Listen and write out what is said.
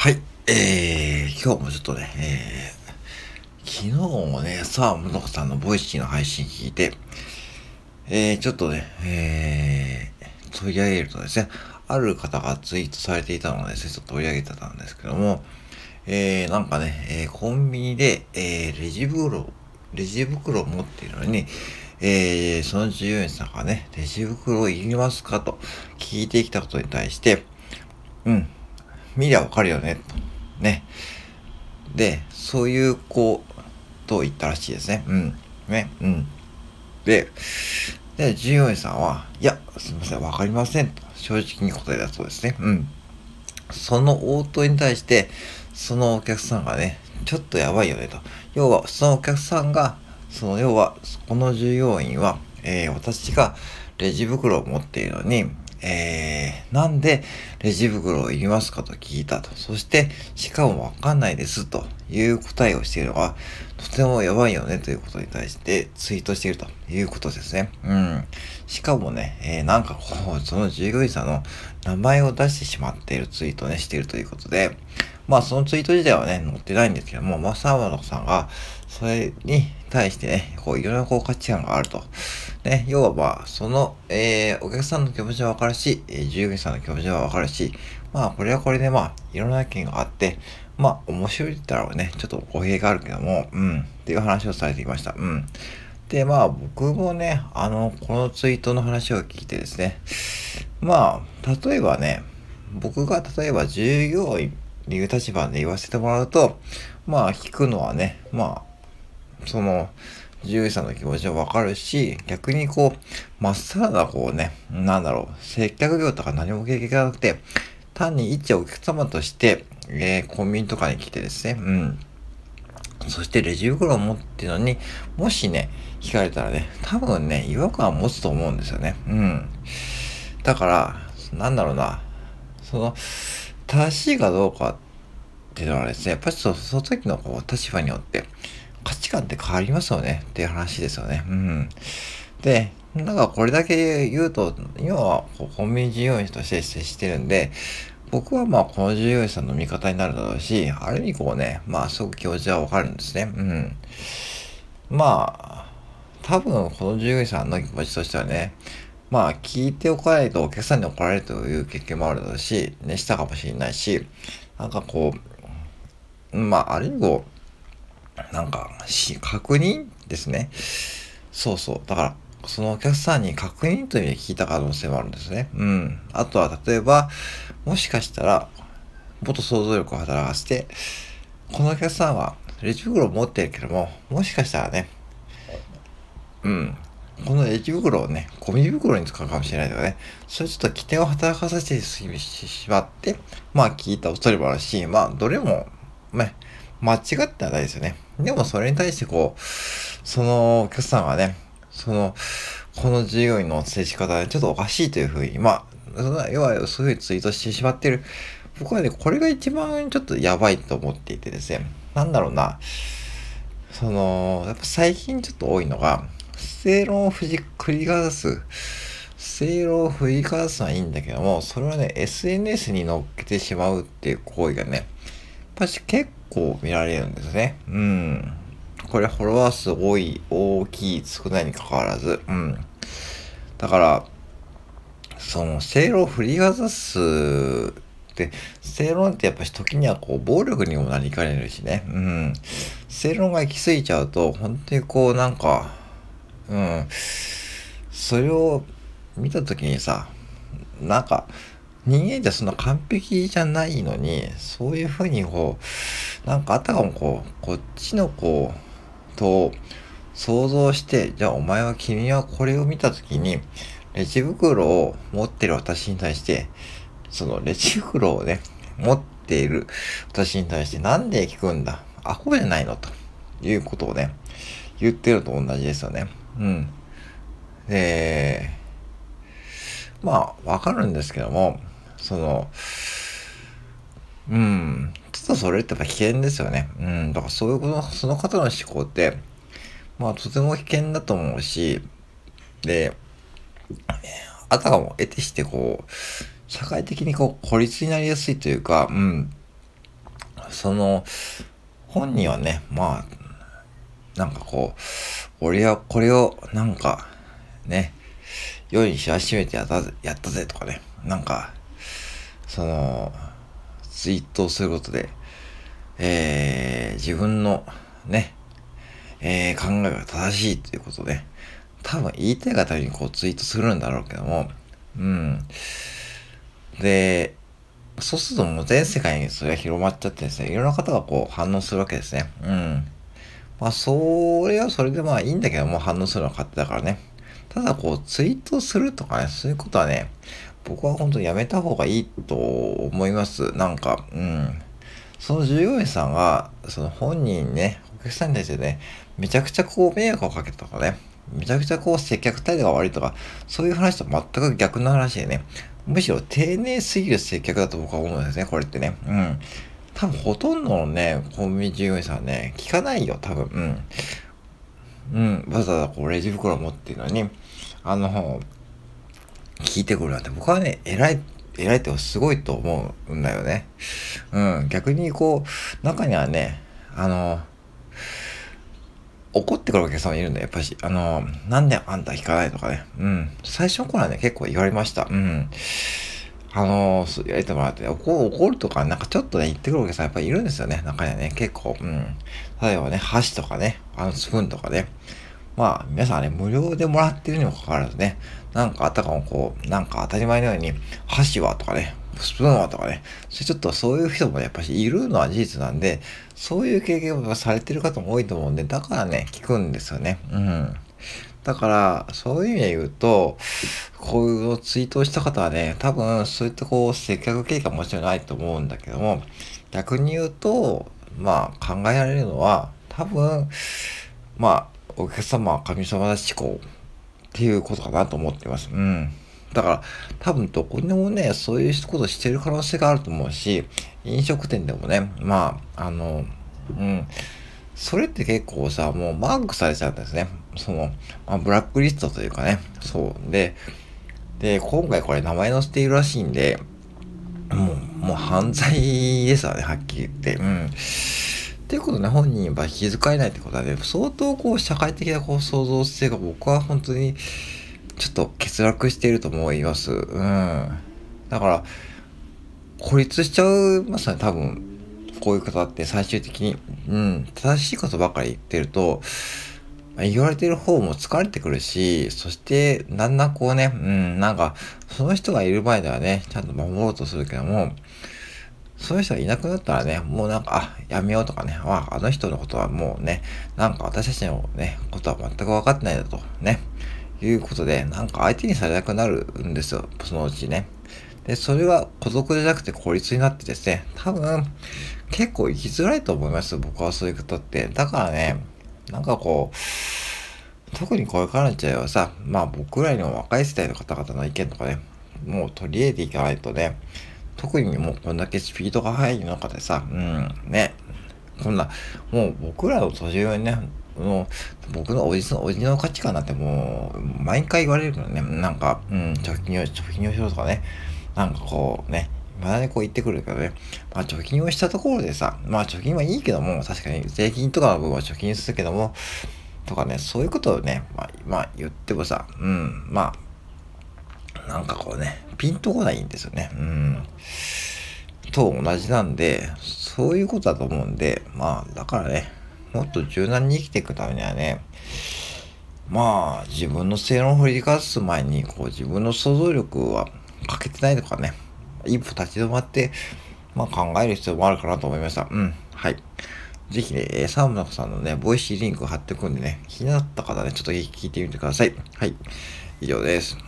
はい、えー、今日もちょっとね、えー、昨日もね、サーモナコさんのボイシーの配信聞いて、えー、ちょっとね、えー、取り上げるとですね、ある方がツイートされていたので、ちょっと取り上げてたんですけども、えー、なんかね、えー、コンビニで、えー、レジ袋、レジ袋を持っているのに、えー、その従業員さんがね、レジ袋いりますかと聞いてきたことに対して、うん、見りゃわかるよね、と。ね。で、そういう子と言ったらしいですね。うん。ね。うん。で、で、従業員さんは、いや、すみません、わかりません、と正直に答えたそうですね。うん。その応答に対して、そのお客さんがね、ちょっとやばいよね、と。要は、そのお客さんが、その、要は、この従業員は、えー、私がレジ袋を持っているのに、えー、なんでレジ袋をいりますかと聞いたと。そして、しかもわかんないですという答えをしているのが、とてもやばいよねということに対してツイートしているということですね。うん。しかもね、えー、なんかこう、その従業員さんの名前を出してしまっているツイートをね、しているということで、まあそのツイート自体はね、載ってないんですけども、まあ沢野さんが、それに対してね、こういろんなこう価値観があると。ね、要はまあ、その、えー、お客さんの気持ちはわかるし、えー、従業員さんの気持ちはわかるし、まあこれはこれでまあ、いろんな意見があって、まあ面白いって言ったらね、ちょっと語弊があるけども、うん、っていう話をされていました。うん。で、まあ僕もね、あの、このツイートの話を聞いてですね、まあ、例えばね、僕が例えば従業員っていう立場で言わせてもらうと、まあ聞くのはね、まあ、その、獣医さんの気持ちはわかるし、逆にこう、まっさらなこうね、なんだろう、接客業とか何も経験がなくて、単に一お客様として、えー、コンビニとかに来てですね、うん。そしてレジ袋を持ってるのに、もしね、聞かれたらね、多分ね、違和感を持つと思うんですよね。うん。だから、なんだろうな、その、正しいかどうかっていうのはですね、やっぱりその時のこう立場によって値観って変わりますよねっていう話ですよね。うん。で、なんかこれだけ言うと、今はコンビニ従業員として接してるんで、僕はまあこの従業員さんの味方になるだろうし、ある意味こうね、まあすごく気持ちはわかるんですね。うん。まあ、多分この従業員さんの気持ちとしてはね、まあ、聞いておかないとお客さんに怒られるという経験もあるだろうし、ね、したかもしれないし、なんかこう、まあ、ある意味こう、なんか、し、確認ですね。そうそう。だから、そのお客さんに確認という意味で聞いた可能性もあるんですね。うん。あとは、例えば、もしかしたら、もっと想像力を働かせて、このお客さんはレジ袋を持ってるけども、もしかしたらね、うん、このレジ袋をね、ゴミ袋に使うかもしれないとかね、それちょっと起点を働かさせてしまって、まあ聞いた恐れもあるし、まあどれも、ね、間違ってはないですよね。でもそれに対してこう、そのお客さんがね、その、この従業員の接し方でちょっとおかしいというふうに、まあ、要はそういうツイートしてしまってる。僕はね、これが一番ちょっとやばいと思っていてですね、なんだろうな、その、やっぱ最近ちょっと多いのが、正論を繰り返す。正論を振り返すのはいいんだけども、それはね、SNS に乗っけてしまうっていう行為がね、やっぱし結構見られるんですね。うん。これフォロワー数多い、大きい、少ないに関わらず。うん。だから、その、正論を振りかざすって、正論ってやっぱし時にはこう、暴力にもなりかねるしね。うん。正論が行き過ぎちゃうと、本当にこう、なんか、うん。それを見た時にさ、なんか、人間ってそんな完璧じゃないのに、そういうふうにこう、なんかあたかもこう、こっちのこう、と、想像して、じゃあお前は君はこれを見た時に、レジ袋を持ってる私に対して、そのレジ袋をね、持っている私に対してなんで聞くんだ？アホじゃないの？ということをね、言ってると同じですよね。うん。で、まあ、わかるんですけども、その、うん、ちょっとそれってやっぱ危険ですよね。うん、だからそういうこと、その方の思考って、まあ、とても危険だと思うし、で、あたかも得てしてこう、社会的にこう孤立になりやすいというか、うん、その、本人はね、まあ、なんかこう、俺はこれを、なんか、ね、世に知らしめてやった、やったぜとかね、なんか、その、ツイートをすることで、えー、自分のね、えー、考えが正しいということで、多分言いたい方にこうツイートするんだろうけども、うん。で、そうするともう全世界にそれが広まっちゃってですね、いろんな方がこう反応するわけですね。うん。まあ、それはそれでまあいいんだけども、反応するのは勝手だからね。ただこう、ツイートするとかね、そういうことはね、僕は本当にやめた方がいいと思います。なんか、うん。その従業員さんが、その本人ね、お客さんに対してね、めちゃくちゃこう迷惑をかけたとかね、めちゃくちゃこう接客態度が悪いとか、そういう話と全く逆の話でね、むしろ丁寧すぎる接客だと僕は思うんですね、これってね。うん。多分ほとんどのね、コンビニ従業員さんね、聞かないよ、多分。うん。うん。わざわざこうレジ袋持ってるのに、あの、聞いてくるなんて僕はね、偉い、偉いってすごいと思うんだよね。うん。逆にこう、中にはね、あの、怒ってくるお客様いるんだよ、やっぱし。あの、なんであんた引かないとかね。うん。最初の頃はね、結構言われました。うん。あのー、やりてもらって、怒怒るとか、なんかちょっとね、言ってくるお客さんやっぱりいるんですよね。中にはね、結構。うん。例えばね、箸とかね、あの、スプーンとかね。まあ、皆さんね、無料でもらってるにもかかわらずね、なんかあたかもこう、なんか当たり前のように、箸はとかね、スプーンはとかね、それちょっとそういう人もやっぱしいるのは事実なんで、そういう経験をされてる方も多いと思うんで、だからね、聞くんですよね。うん。だから、そういう意味で言うと、こういうツイートした方はね、多分そういったこう、接客経過もちろんないと思うんだけども、逆に言うと、まあ考えられるのは、多分、まあ、お客様は神様だしこう、っていうことかなと思ってます。うん。だから多分どこでもね、そういうことしてる可能性があると思うし、飲食店でもね、まあ、あの、うん、それって結構さ、もうマークされちゃうんですね。その、まあ、ブラックリストというかね、そう。で、で、今回これ名前載せているらしいんで、もう、もう犯罪ですわね、はっきり言って。うん。っていうことね、本人は気遣えないってことはね、相当こう、社会的なこう、創造性が僕は本当に、ちょっと欠落していると思います。うん。だから、孤立しちゃいますね、多分。こういう方って最終的に。うん。正しいことばかり言ってると、言われてる方も疲れてくるし、そして、だんだんこうね、うん、なんか、その人がいる前ではね、ちゃんと守ろうとするけども、そういう人がいなくなったらね、もうなんか、あ、やめようとかね、あ、あの人のことはもうね、なんか私たちのね、ことは全く分かってないだと、ね。いうことで、なんか相手にされなくなるんですよ、そのうちね。で、それは孤独じゃなくて孤立になってですね、多分、結構生きづらいと思います、僕はそういうことって。だからね、なんかこう、特にこれからの時代はさ、まあ僕らの若い世代の方々の意見とかね、もう取り入れていかないとね、特にもうこんだけスピードが速い中でさ、うん、ね、こんな、もう僕らの年上にね、の僕のおじの、おじの価値観なんてもう、毎回言われるからね、なんか、うん、貯金を、貯金をしろとかね、なんかこうね、まだね、こう言ってくるけどね、まあ貯金をしたところでさ、まあ貯金はいいけども、確かに税金とかの部分は貯金するけども、とかね、そういうことをね、まあ、まあ、言ってもさ、うん、まあ、なんかこうね、ピンとこないんですよね。うん。と同じなんで、そういうことだと思うんで、まあ、だからね、もっと柔軟に生きていくためにはね、まあ、自分の正論を振りかざす前に、こう、自分の想像力は欠けてないとかね、一歩立ち止まって、まあ考える必要もあるかなと思いました。うん。はい。ぜひね、サーモナコさんのね、ボイシーリンク貼っておくんでね、気になった方ね、ちょっと聞いてみてください。はい。以上です。